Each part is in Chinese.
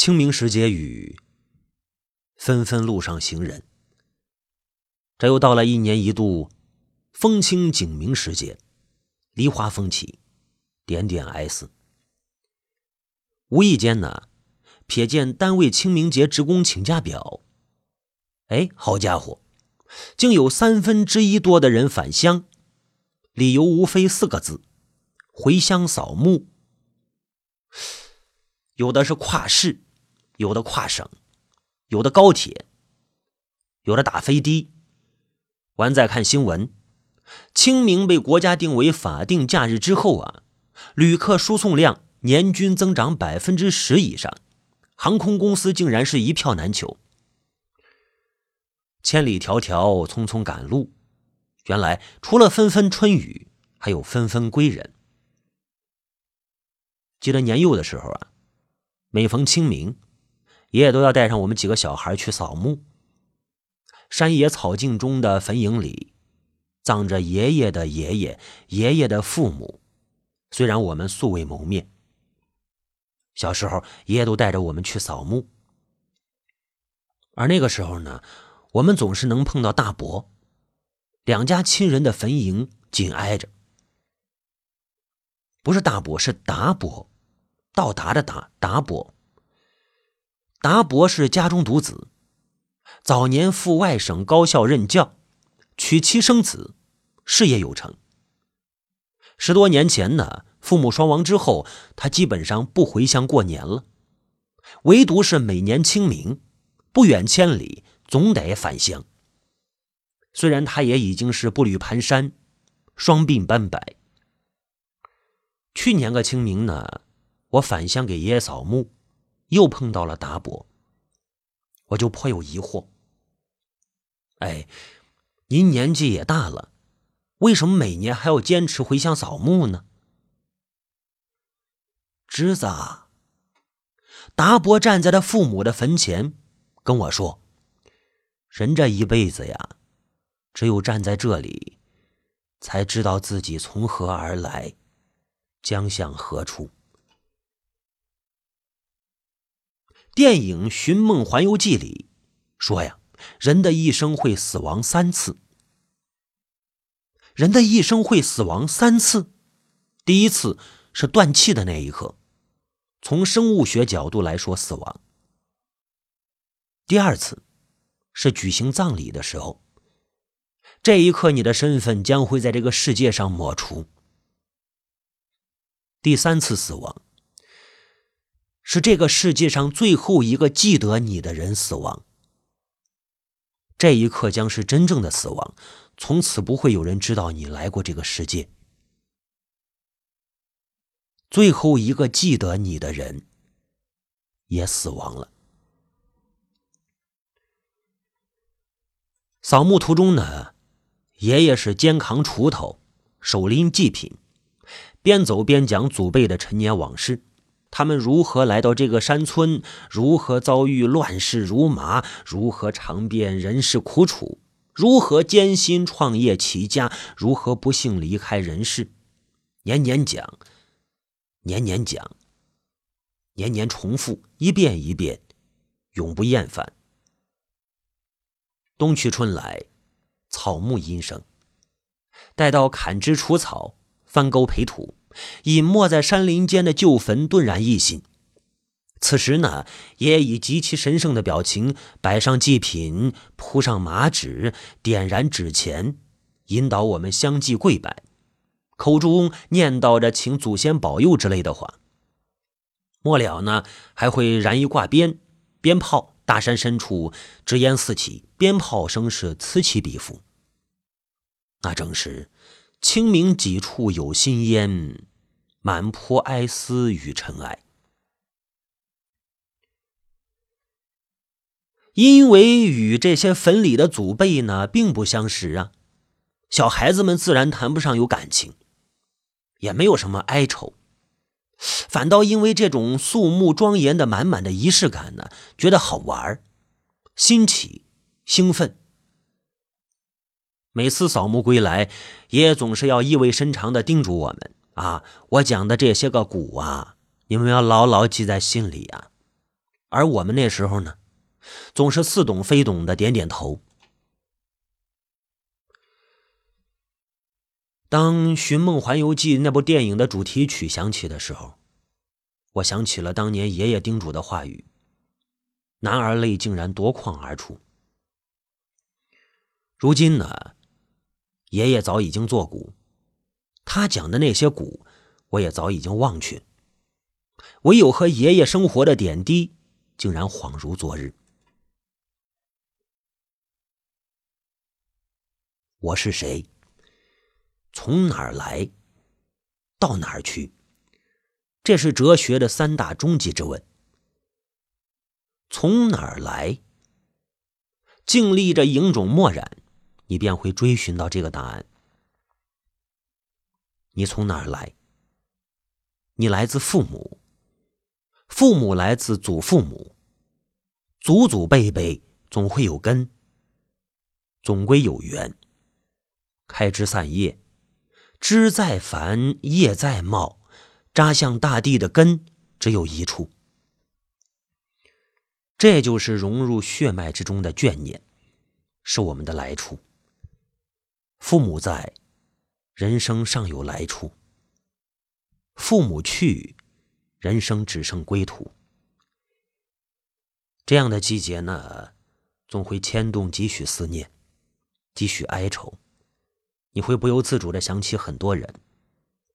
清明时节雨，纷纷路上行人。这又到了一年一度风清景明时节，梨花风起，点点哀思。无意间呢，瞥见单位清明节职工请假表，哎，好家伙，竟有三分之一多的人返乡，理由无非四个字：回乡扫墓。有的是跨市，有的跨省，有的高铁，有的打飞的。完再看新闻，清明被国家定为法定假日之后啊，旅客输送量年均增长百分之十以上，航空公司竟然是一票难求。千里迢迢匆匆赶路，原来除了纷纷春雨，还有纷纷归人。记得年幼的时候啊。每逢清明，爷爷都要带上我们几个小孩去扫墓。山野草径中的坟茔里，葬着爷爷的爷爷、爷爷的父母。虽然我们素未谋面，小时候爷爷都带着我们去扫墓。而那个时候呢，我们总是能碰到大伯，两家亲人的坟茔紧挨着，不是大伯，是达伯。到达的达达伯，达伯是家中独子，早年赴外省高校任教，娶妻生子，事业有成。十多年前呢，父母双亡之后，他基本上不回乡过年了，唯独是每年清明，不远千里，总得返乡。虽然他也已经是步履蹒跚，双鬓斑白。去年个清明呢？我返乡给爷爷扫墓，又碰到了达伯，我就颇有疑惑。哎，您年纪也大了，为什么每年还要坚持回乡扫墓呢？侄子，达伯站在他父母的坟前，跟我说：“人这一辈子呀，只有站在这里，才知道自己从何而来，将向何处。”电影《寻梦环游记》里说呀，人的一生会死亡三次。人的一生会死亡三次，第一次是断气的那一刻，从生物学角度来说死亡；第二次是举行葬礼的时候，这一刻你的身份将会在这个世界上抹除；第三次死亡。是这个世界上最后一个记得你的人死亡，这一刻将是真正的死亡，从此不会有人知道你来过这个世界。最后一个记得你的人也死亡了。扫墓途中呢，爷爷是肩扛锄头，手拎祭品，边走边讲祖辈的陈年往事。他们如何来到这个山村？如何遭遇乱世如麻？如何尝遍人世苦楚？如何艰辛创业起家？如何不幸离开人世？年年讲，年年讲，年年重复，一遍一遍，永不厌烦。冬去春来，草木阴生。待到砍枝除草，翻沟培土。隐没在山林间的旧坟顿然一新。此时呢，也以极其神圣的表情摆上祭品，铺上麻纸，点燃纸钱，引导我们相继跪拜，口中念叨着请祖先保佑之类的话。末了呢，还会燃一挂鞭，鞭炮，大山深处纸烟四起，鞭炮声是此起彼伏。那正是。清明几处有新烟，满坡哀思与尘埃。因为与这些坟里的祖辈呢并不相识啊，小孩子们自然谈不上有感情，也没有什么哀愁，反倒因为这种肃穆庄严的满满的仪式感呢，觉得好玩新奇、兴奋。每次扫墓归来，爷爷总是要意味深长的叮嘱我们：“啊，我讲的这些个古啊，你们要牢牢记在心里啊。而我们那时候呢，总是似懂非懂的点点头。当《寻梦环游记》那部电影的主题曲响起的时候，我想起了当年爷爷叮嘱的话语，男儿泪竟然夺眶而出。如今呢，爷爷早已经作古，他讲的那些古，我也早已经忘却，唯有和爷爷生活的点滴，竟然恍如昨日。我是谁？从哪儿来，到哪儿去？这是哲学的三大终极之问。从哪儿来？经历着影种墨染，你便会追寻到这个答案。你从哪儿来？你来自父母，父母来自祖父母，祖祖辈辈总会有根，总归有缘，开枝散叶。枝再繁，叶再茂，扎向大地的根只有一处。这就是融入血脉之中的眷念，是我们的来处。父母在，人生尚有来处；父母去，人生只剩归途。这样的季节呢，总会牵动几许思念，几许哀愁。你会不由自主的想起很多人，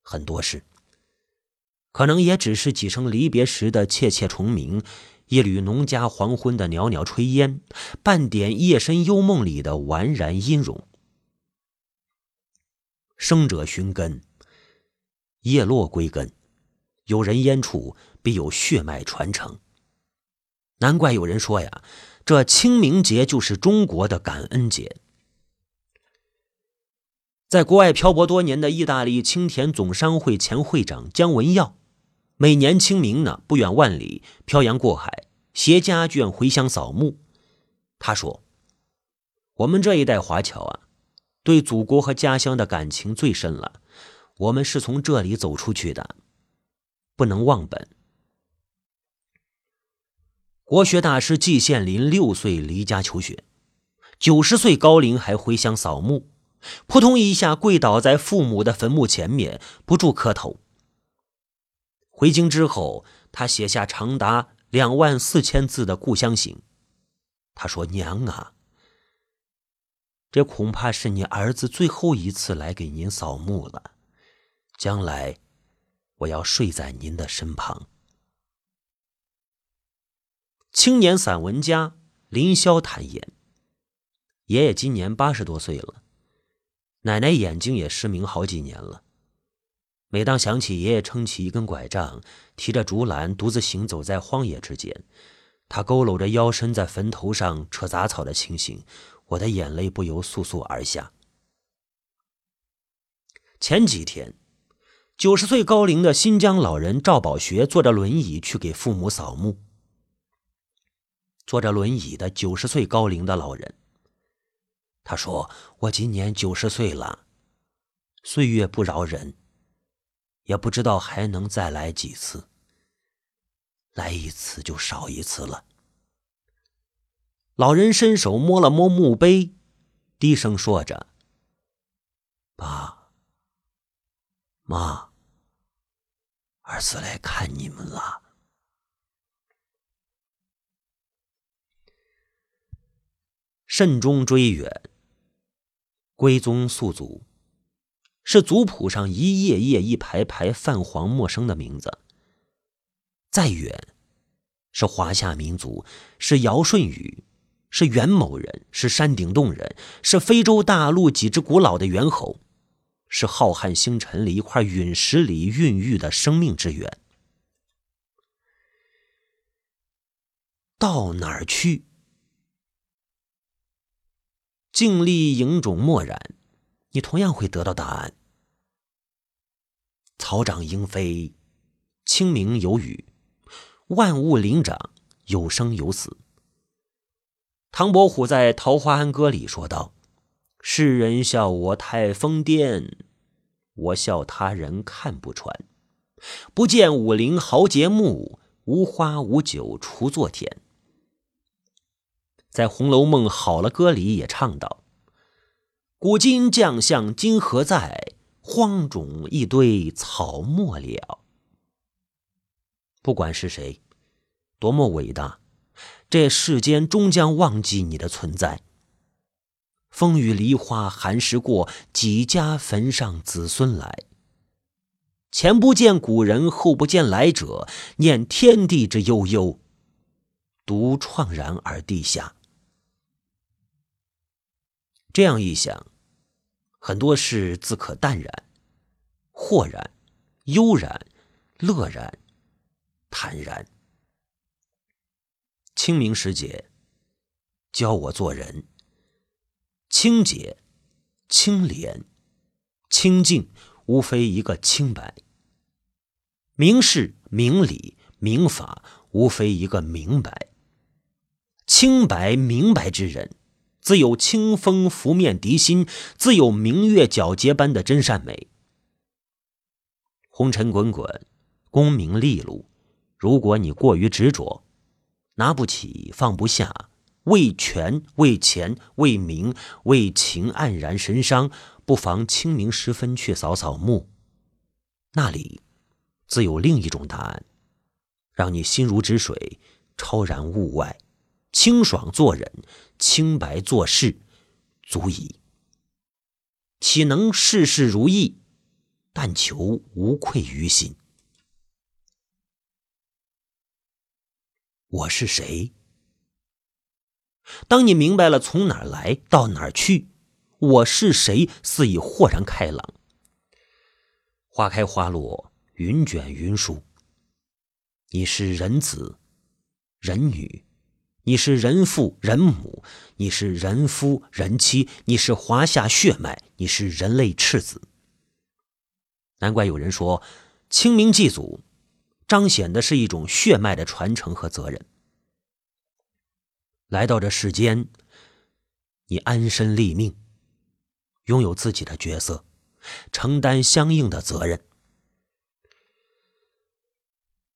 很多事，可能也只是几声离别时的切切虫鸣，一缕农家黄昏的袅袅炊烟，半点夜深幽梦里的宛然音容。生者寻根，叶落归根，有人烟处必有血脉传承。难怪有人说呀，这清明节就是中国的感恩节。在国外漂泊多年的意大利青田总商会前会长姜文耀，每年清明呢，不远万里漂洋过海，携家眷回乡扫墓。他说：“我们这一代华侨啊，对祖国和家乡的感情最深了。我们是从这里走出去的，不能忘本。”国学大师季羡林六岁离家求学，九十岁高龄还回乡扫墓。扑通一下跪倒在父母的坟墓前面，不住磕头。回京之后，他写下长达两万四千字的故乡行。他说：“娘啊，这恐怕是你儿子最后一次来给您扫墓了。将来，我要睡在您的身旁。”青年散文家林霄坦言：“爷爷今年八十多岁了。”奶奶眼睛也失明好几年了。每当想起爷爷撑起一根拐杖，提着竹篮，独自行走在荒野之间，他佝偻着腰身在坟头上扯杂草的情形，我的眼泪不由簌簌而下。前几天，九十岁高龄的新疆老人赵宝学坐着轮椅去给父母扫墓。坐着轮椅的九十岁高龄的老人。他说：“我今年九十岁了，岁月不饶人，也不知道还能再来几次。来一次就少一次了。”老人伸手摸了摸墓碑，低声说着：“爸妈，儿子来看你们了。”慎终追远。归宗溯祖，是族谱上一页页、一排排泛黄陌生的名字。再远，是华夏民族，是尧舜禹，是元谋人，是山顶洞人，是非洲大陆几只古老的猿猴，是浩瀚星辰里一块陨石里孕育的生命之源。到哪儿去？静立影种默然，你同样会得到答案。草长莺飞，清明有雨，万物灵长，有生有死。唐伯虎在《桃花庵歌》里说道：“世人笑我太疯癫，我笑他人看不穿。不见武陵豪杰墓，无花无酒锄作田。在《红楼梦》好了歌里也唱道：“古今将相今何在？荒冢一堆草没了。”不管是谁，多么伟大，这世间终将忘记你的存在。风雨梨花寒食过，几家坟上子孙来。前不见古人，后不见来者，念天地之悠悠，独怆然而地下。这样一想，很多事自可淡然、豁然、悠然、乐然、坦然。清明时节，教我做人。清洁、清廉、清净，无非一个清白；明事、明理、明法，无非一个明白。清白明白之人，自有清风拂面涤心，自有明月皎洁般的真善美。红尘滚滚，功名利禄，如果你过于执着，拿不起，放不下。为权、为钱、为名、为情黯然神伤，不妨清明时分去扫扫墓，那里自有另一种答案，让你心如止水，超然物外，清爽做人，清白做事，足矣。岂能事事如意？但求无愧于心。我是谁？当你明白了从哪儿来到哪儿去，我是谁，似已豁然开朗。花开花落，云卷云舒。你是人子，人女；你是人父，人母；你是人夫，人妻；你是华夏血脉，你是人类赤子。难怪有人说，清明祭祖，彰显的是一种血脉的传承和责任。来到这世间，你安身立命，拥有自己的角色，承担相应的责任。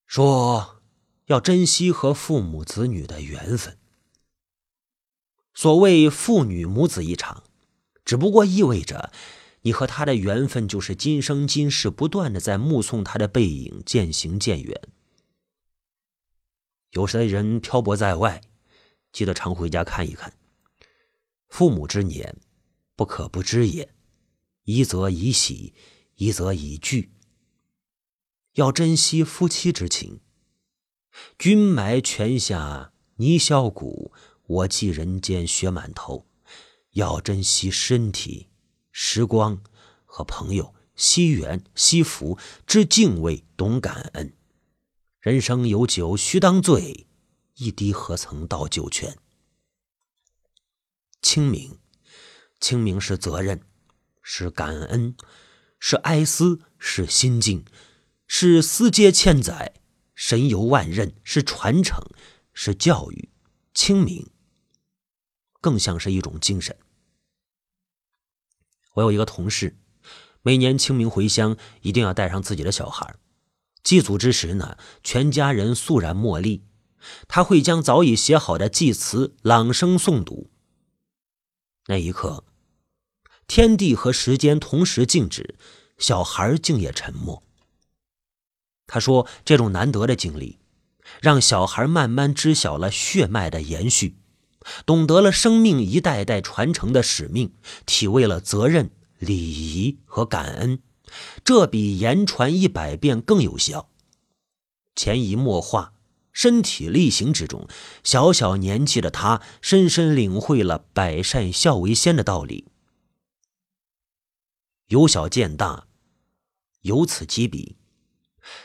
说要珍惜和父母子女的缘分。所谓父女母子一场，只不过意味着你和他的缘分就是今生今世不断的在目送他的背影渐行渐远。有些人漂泊在外。记得常回家看一看。父母之年，不可不知也。一则以喜，一则以惧。要珍惜夫妻之情。君埋泉下泥销骨，我寄人间雪满头。要珍惜身体、时光和朋友，惜缘惜福，知敬畏，懂感恩。人生有酒须当醉。一滴何曾到九泉？清明，清明是责任，是感恩，是哀思，是心境，是思接千载，神游万仞，是传承，是教育。清明，更像是一种精神。我有一个同事，每年清明回乡，一定要带上自己的小孩。祭祖之时呢，全家人肃然默立。他会将早已写好的祭词朗声诵读。那一刻，天地和时间同时静止，小孩竟也沉默。他说：“这种难得的经历，让小孩慢慢知晓了血脉的延续，懂得了生命一代代传承的使命，体味了责任、礼仪和感恩。这比言传一百遍更有效，潜移默化。”身体力行之中，小小年纪的他深深领会了“百善孝为先”的道理。由小见大，由此及彼，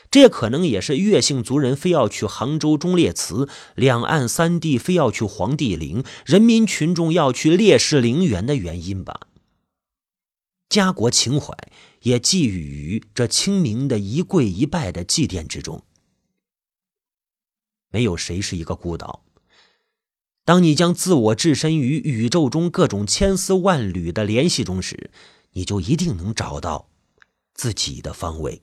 这可能也是越姓族人非要去杭州忠烈祠，两岸三地非要去黄帝陵，人民群众要去烈士陵园的原因吧。家国情怀也寄予于这清明的一跪一拜的祭奠之中。没有谁是一个孤岛。当你将自我置身于宇宙中各种千丝万缕的联系中时，你就一定能找到自己的方位。